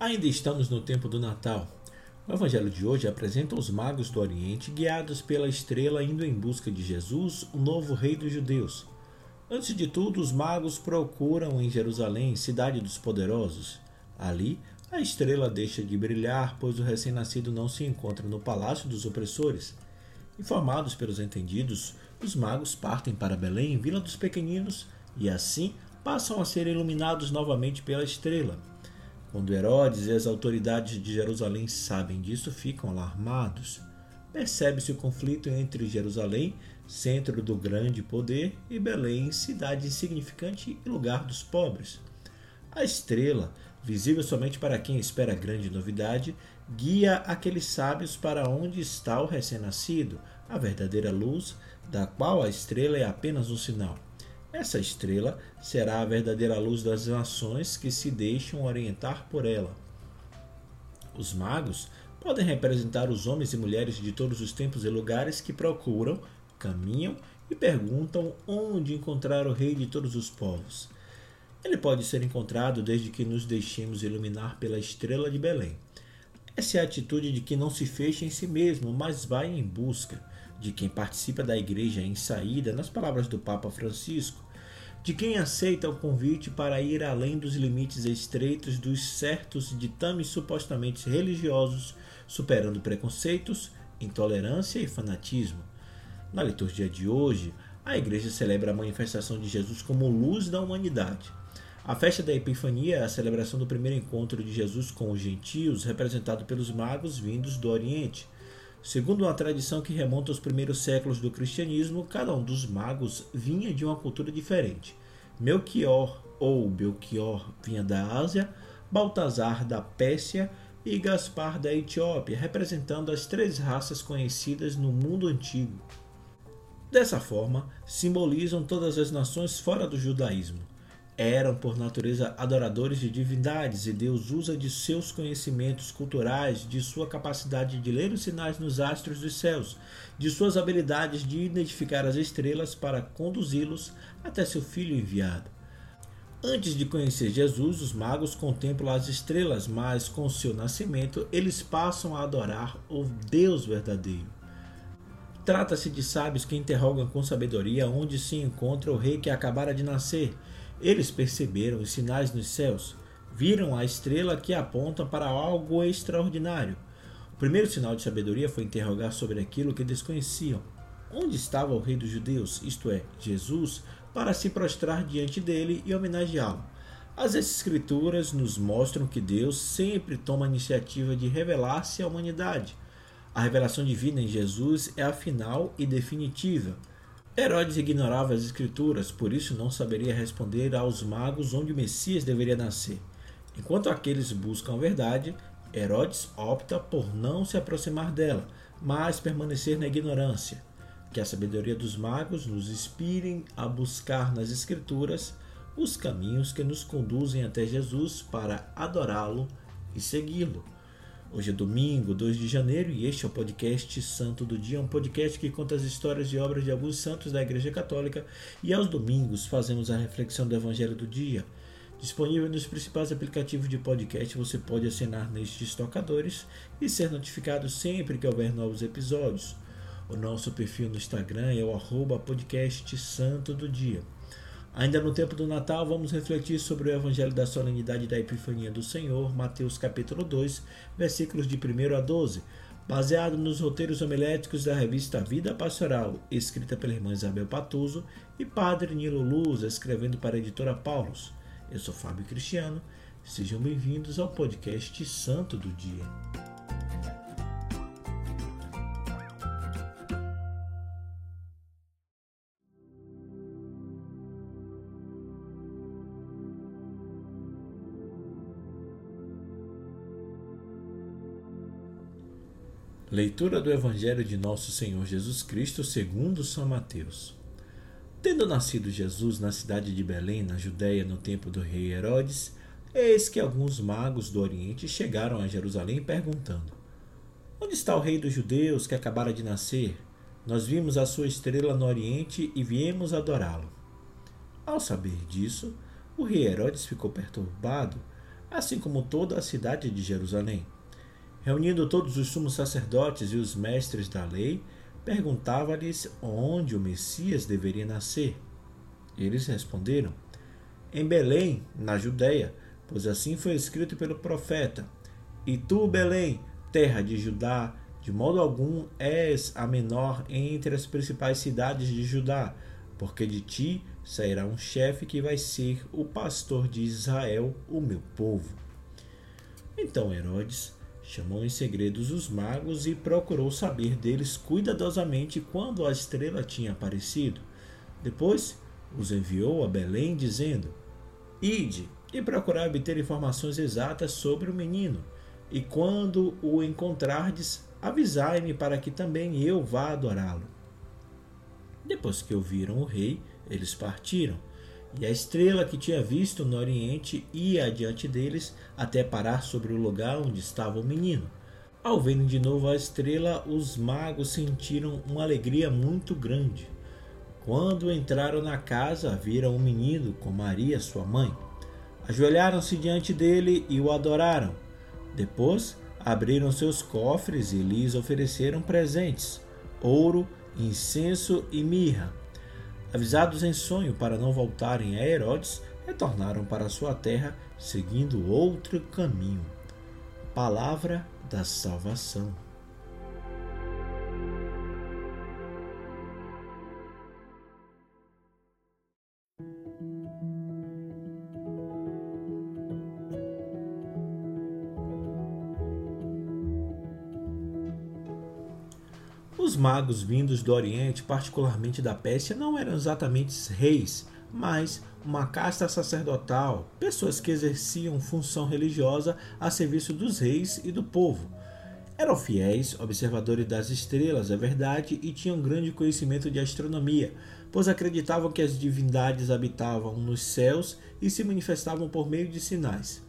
Ainda estamos no tempo do Natal. O Evangelho de hoje apresenta os magos do Oriente guiados pela estrela indo em busca de Jesus, o novo rei dos judeus. Antes de tudo, os magos procuram em Jerusalém, cidade dos poderosos. Ali, a estrela deixa de brilhar, pois o recém-nascido não se encontra no palácio dos opressores. Informados pelos entendidos, os magos partem para Belém, vila dos pequeninos, e assim passam a ser iluminados novamente pela estrela. Quando Herodes e as autoridades de Jerusalém sabem disso, ficam alarmados. Percebe-se o conflito entre Jerusalém, centro do grande poder, e Belém, cidade insignificante e lugar dos pobres. A estrela, visível somente para quem espera grande novidade, guia aqueles sábios para onde está o recém-nascido, a verdadeira luz, da qual a estrela é apenas um sinal. Essa estrela será a verdadeira luz das nações que se deixam orientar por ela. Os magos podem representar os homens e mulheres de todos os tempos e lugares que procuram, caminham e perguntam onde encontrar o Rei de todos os povos. Ele pode ser encontrado desde que nos deixemos iluminar pela estrela de Belém. Essa é a atitude de quem não se fecha em si mesmo, mas vai em busca, de quem participa da igreja em saída, nas palavras do Papa Francisco, de quem aceita o convite para ir além dos limites estreitos dos certos ditames supostamente religiosos, superando preconceitos, intolerância e fanatismo. Na liturgia de hoje, a Igreja celebra a manifestação de Jesus como luz da humanidade. A festa da Epifania é a celebração do primeiro encontro de Jesus com os gentios, representado pelos magos vindos do Oriente. Segundo uma tradição que remonta aos primeiros séculos do cristianismo, cada um dos magos vinha de uma cultura diferente. Melchior ou Belchior vinha da Ásia, Baltazar da Pérsia e Gaspar da Etiópia, representando as três raças conhecidas no mundo antigo. Dessa forma, simbolizam todas as nações fora do judaísmo eram por natureza adoradores de divindades e Deus usa de seus conhecimentos culturais, de sua capacidade de ler os sinais nos astros dos céus, de suas habilidades de identificar as estrelas para conduzi-los até seu filho enviado. Antes de conhecer Jesus, os magos contemplam as estrelas, mas com seu nascimento eles passam a adorar o Deus verdadeiro. Trata-se de sábios que interrogam com sabedoria onde se encontra o rei que acabara de nascer eles perceberam os sinais nos céus, viram a estrela que aponta para algo extraordinário. O primeiro sinal de sabedoria foi interrogar sobre aquilo que desconheciam. Onde estava o rei dos judeus, isto é, Jesus, para se prostrar diante dele e homenageá-lo? As Escrituras nos mostram que Deus sempre toma a iniciativa de revelar-se à humanidade. A revelação divina em Jesus é a final e definitiva. Herodes ignorava as escrituras, por isso não saberia responder aos magos onde o Messias deveria nascer. Enquanto aqueles buscam a verdade, Herodes opta por não se aproximar dela, mas permanecer na ignorância. Que a sabedoria dos magos nos inspire a buscar nas Escrituras os caminhos que nos conduzem até Jesus para adorá-lo e segui-lo. Hoje é domingo, 2 de janeiro, e este é o podcast Santo do Dia, um podcast que conta as histórias e obras de alguns santos da Igreja Católica, e aos domingos fazemos a reflexão do Evangelho do Dia. Disponível nos principais aplicativos de podcast, você pode assinar nestes tocadores e ser notificado sempre que houver novos episódios. O nosso perfil no Instagram é o arroba podcast Santo do Dia. Ainda no tempo do Natal, vamos refletir sobre o Evangelho da Solenidade da Epifania do Senhor, Mateus capítulo 2, versículos de 1 a 12, baseado nos roteiros homiléticos da revista Vida Pastoral, escrita pela irmã Isabel Patuso e Padre Nilo Luz, escrevendo para a editora Paulos. Eu sou Fábio Cristiano, sejam bem-vindos ao podcast Santo do Dia. Leitura do Evangelho de Nosso Senhor Jesus Cristo segundo São Mateus. Tendo nascido Jesus na cidade de Belém, na Judéia, no tempo do rei Herodes, eis que alguns magos do Oriente chegaram a Jerusalém perguntando: Onde está o rei dos judeus que acabara de nascer? Nós vimos a sua estrela no Oriente e viemos adorá-lo. Ao saber disso, o rei Herodes ficou perturbado assim como toda a cidade de Jerusalém. Reunindo todos os sumos sacerdotes e os mestres da lei, perguntava-lhes onde o Messias deveria nascer. Eles responderam: Em Belém, na Judéia, pois assim foi escrito pelo profeta: E tu, Belém, terra de Judá, de modo algum és a menor entre as principais cidades de Judá, porque de ti sairá um chefe que vai ser o pastor de Israel, o meu povo. Então Herodes chamou em segredos os magos e procurou saber deles cuidadosamente quando a estrela tinha aparecido. Depois os enviou a Belém, dizendo: Ide e procurai obter informações exatas sobre o menino, e quando o encontrardes, avisai-me para que também eu vá adorá-lo. Depois que ouviram o rei, eles partiram, e a estrela que tinha visto no oriente ia adiante deles até parar sobre o lugar onde estava o menino. Ao verem de novo a estrela, os magos sentiram uma alegria muito grande. Quando entraram na casa, viram o menino com Maria, sua mãe. Ajoelharam-se diante dele e o adoraram. Depois, abriram seus cofres e lhes ofereceram presentes: ouro, incenso e mirra. Avisados em sonho para não voltarem a Herodes, retornaram para sua terra, seguindo outro caminho. Palavra da salvação. Os magos vindos do Oriente, particularmente da Pérsia, não eram exatamente reis, mas uma casta sacerdotal, pessoas que exerciam função religiosa a serviço dos reis e do povo. Eram fiéis, observadores das estrelas, é verdade, e tinham grande conhecimento de astronomia, pois acreditavam que as divindades habitavam nos céus e se manifestavam por meio de sinais.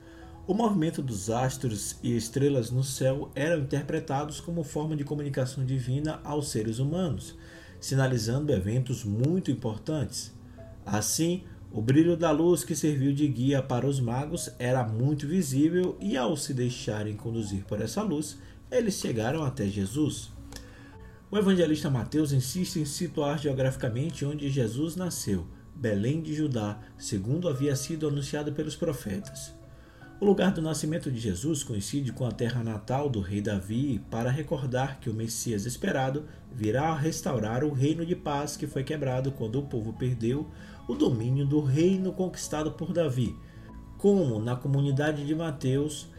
O movimento dos astros e estrelas no céu eram interpretados como forma de comunicação divina aos seres humanos, sinalizando eventos muito importantes. Assim, o brilho da luz que serviu de guia para os magos era muito visível e, ao se deixarem conduzir por essa luz, eles chegaram até Jesus. O evangelista Mateus insiste em situar geograficamente onde Jesus nasceu, Belém de Judá, segundo havia sido anunciado pelos profetas. O lugar do nascimento de Jesus coincide com a terra natal do rei Davi para recordar que o Messias esperado virá restaurar o reino de paz que foi quebrado quando o povo perdeu o domínio do reino conquistado por Davi. Como na comunidade de Mateus,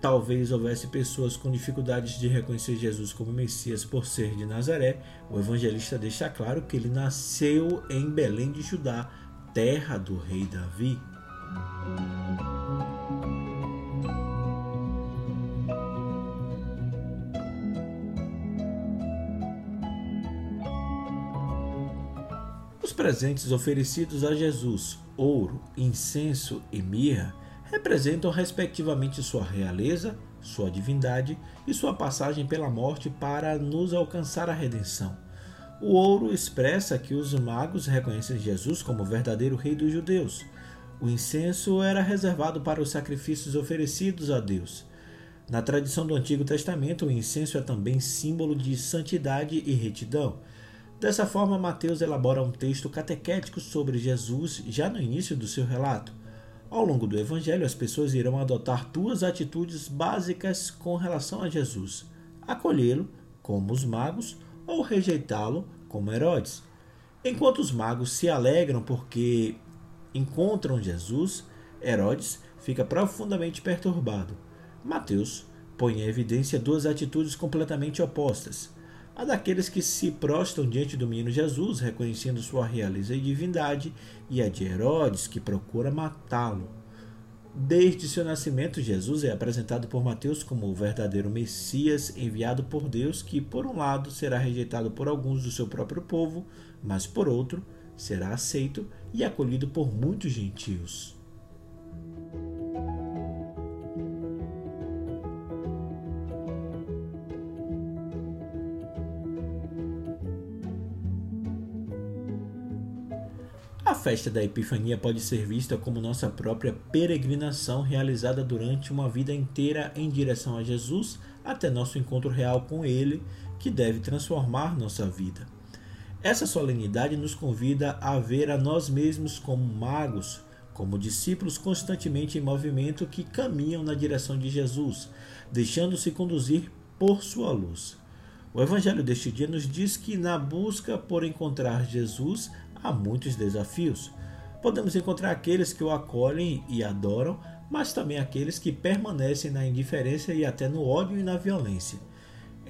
talvez houvesse pessoas com dificuldades de reconhecer Jesus como Messias por ser de Nazaré, o evangelista deixa claro que ele nasceu em Belém de Judá, terra do rei Davi. Os presentes oferecidos a Jesus, ouro, incenso e mirra, representam respectivamente sua realeza, sua divindade e sua passagem pela morte para nos alcançar a redenção. O ouro expressa que os magos reconhecem Jesus como o verdadeiro rei dos judeus. O incenso era reservado para os sacrifícios oferecidos a Deus. Na tradição do Antigo Testamento, o incenso é também símbolo de santidade e retidão. Dessa forma, Mateus elabora um texto catequético sobre Jesus já no início do seu relato. Ao longo do Evangelho, as pessoas irão adotar duas atitudes básicas com relação a Jesus: acolhê-lo, como os magos, ou rejeitá-lo, como Herodes. Enquanto os magos se alegram porque encontram Jesus, Herodes fica profundamente perturbado. Mateus põe em evidência duas atitudes completamente opostas a daqueles que se prostram diante do menino Jesus, reconhecendo sua realeza e divindade, e a de Herodes, que procura matá-lo. Desde seu nascimento, Jesus é apresentado por Mateus como o verdadeiro Messias enviado por Deus, que, por um lado, será rejeitado por alguns do seu próprio povo, mas, por outro, será aceito e acolhido por muitos gentios. Festa da Epifania pode ser vista como nossa própria peregrinação realizada durante uma vida inteira em direção a Jesus até nosso encontro real com Ele, que deve transformar nossa vida. Essa solenidade nos convida a ver a nós mesmos como magos, como discípulos constantemente em movimento que caminham na direção de Jesus, deixando-se conduzir por sua luz. O Evangelho deste dia nos diz que na busca por encontrar Jesus há muitos desafios. Podemos encontrar aqueles que o acolhem e adoram, mas também aqueles que permanecem na indiferença e até no ódio e na violência.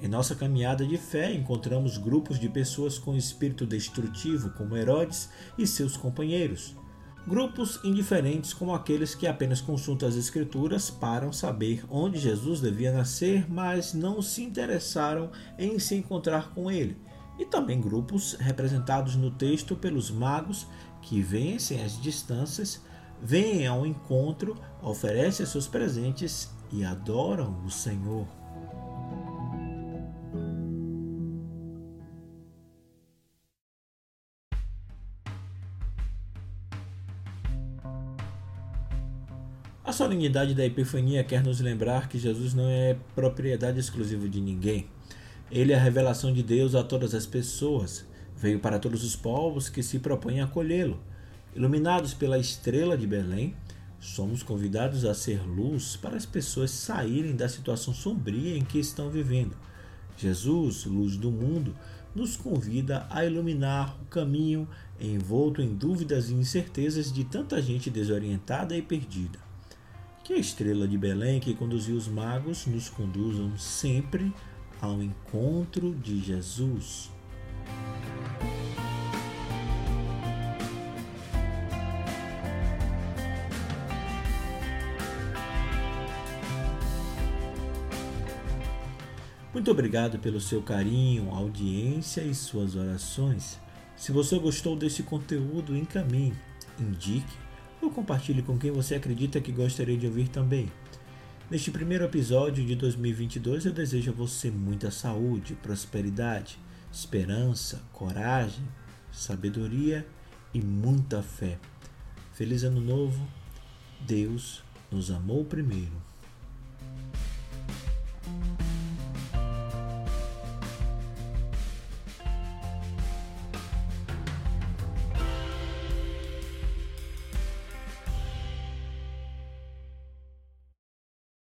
Em nossa caminhada de fé, encontramos grupos de pessoas com espírito destrutivo, como Herodes e seus companheiros. Grupos indiferentes, como aqueles que apenas consultam as Escrituras para saber onde Jesus devia nascer, mas não se interessaram em se encontrar com ele. E também grupos representados no texto pelos magos que vencem as distâncias, vêm ao encontro, oferecem seus presentes e adoram o Senhor. A solenidade da Epifania quer nos lembrar que Jesus não é propriedade exclusiva de ninguém. Ele é a revelação de Deus a todas as pessoas. Veio para todos os povos que se propõem a acolhê-lo. Iluminados pela estrela de Belém, somos convidados a ser luz para as pessoas saírem da situação sombria em que estão vivendo. Jesus, luz do mundo, nos convida a iluminar o caminho envolto em dúvidas e incertezas de tanta gente desorientada e perdida. Que a estrela de Belém que conduziu os magos nos conduzam sempre ao encontro de Jesus. Muito obrigado pelo seu carinho, audiência e suas orações. Se você gostou desse conteúdo, encaminhe, indique ou compartilhe com quem você acredita que gostaria de ouvir também. Neste primeiro episódio de 2022, eu desejo a você muita saúde, prosperidade, esperança, coragem, sabedoria e muita fé. Feliz Ano Novo! Deus nos amou primeiro.